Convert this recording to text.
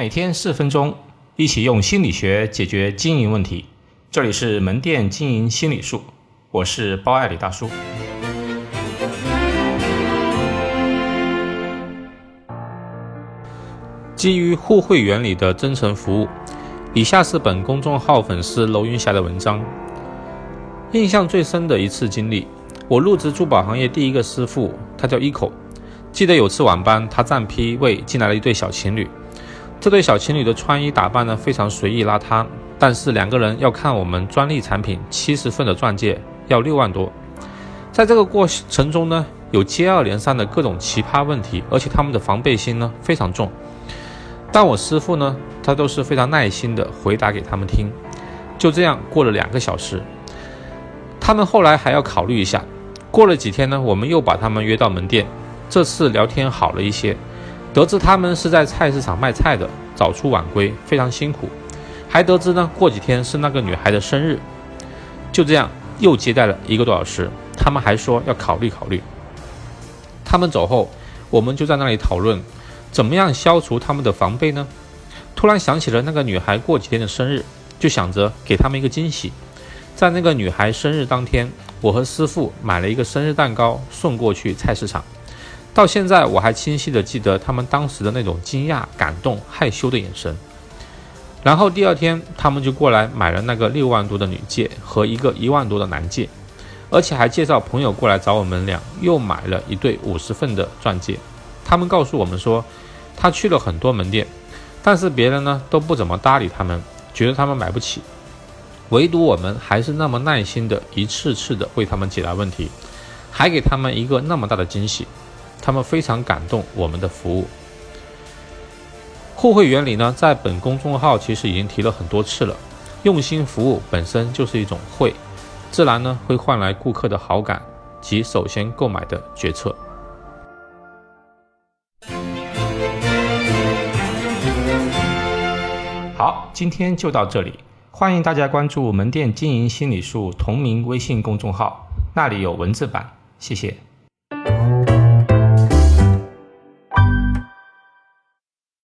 每天四分钟，一起用心理学解决经营问题。这里是门店经营心理术，我是包爱李大叔。基于互惠原理的真诚服务，以下是本公众号粉丝楼云霞的文章。印象最深的一次经历，我入职珠宝行业第一个师傅，他叫一口。记得有次晚班，他站批位进来了一对小情侣。这对小情侣的穿衣打扮呢非常随意邋遢，但是两个人要看我们专利产品七十份的钻戒要六万多。在这个过程中呢，有接二连三的各种奇葩问题，而且他们的防备心呢非常重。但我师傅呢，他都是非常耐心的回答给他们听。就这样过了两个小时，他们后来还要考虑一下。过了几天呢，我们又把他们约到门店，这次聊天好了一些。得知他们是在菜市场卖菜的，早出晚归，非常辛苦。还得知呢，过几天是那个女孩的生日。就这样又接待了一个多小时，他们还说要考虑考虑。他们走后，我们就在那里讨论。怎么样消除他们的防备呢？突然想起了那个女孩过几天的生日，就想着给他们一个惊喜。在那个女孩生日当天，我和师傅买了一个生日蛋糕送过去菜市场。到现在我还清晰的记得他们当时的那种惊讶、感动、害羞的眼神。然后第二天，他们就过来买了那个六万多的女戒和一个一万多的男戒，而且还介绍朋友过来找我们俩，又买了一对五十份的钻戒。他们告诉我们说，他去了很多门店，但是别人呢都不怎么搭理他们，觉得他们买不起，唯独我们还是那么耐心的一次次的为他们解答问题，还给他们一个那么大的惊喜，他们非常感动我们的服务。互惠原理呢，在本公众号其实已经提了很多次了，用心服务本身就是一种惠，自然呢会换来顾客的好感及首先购买的决策。好，今天就到这里。欢迎大家关注“门店经营心理术”同名微信公众号，那里有文字版。谢谢。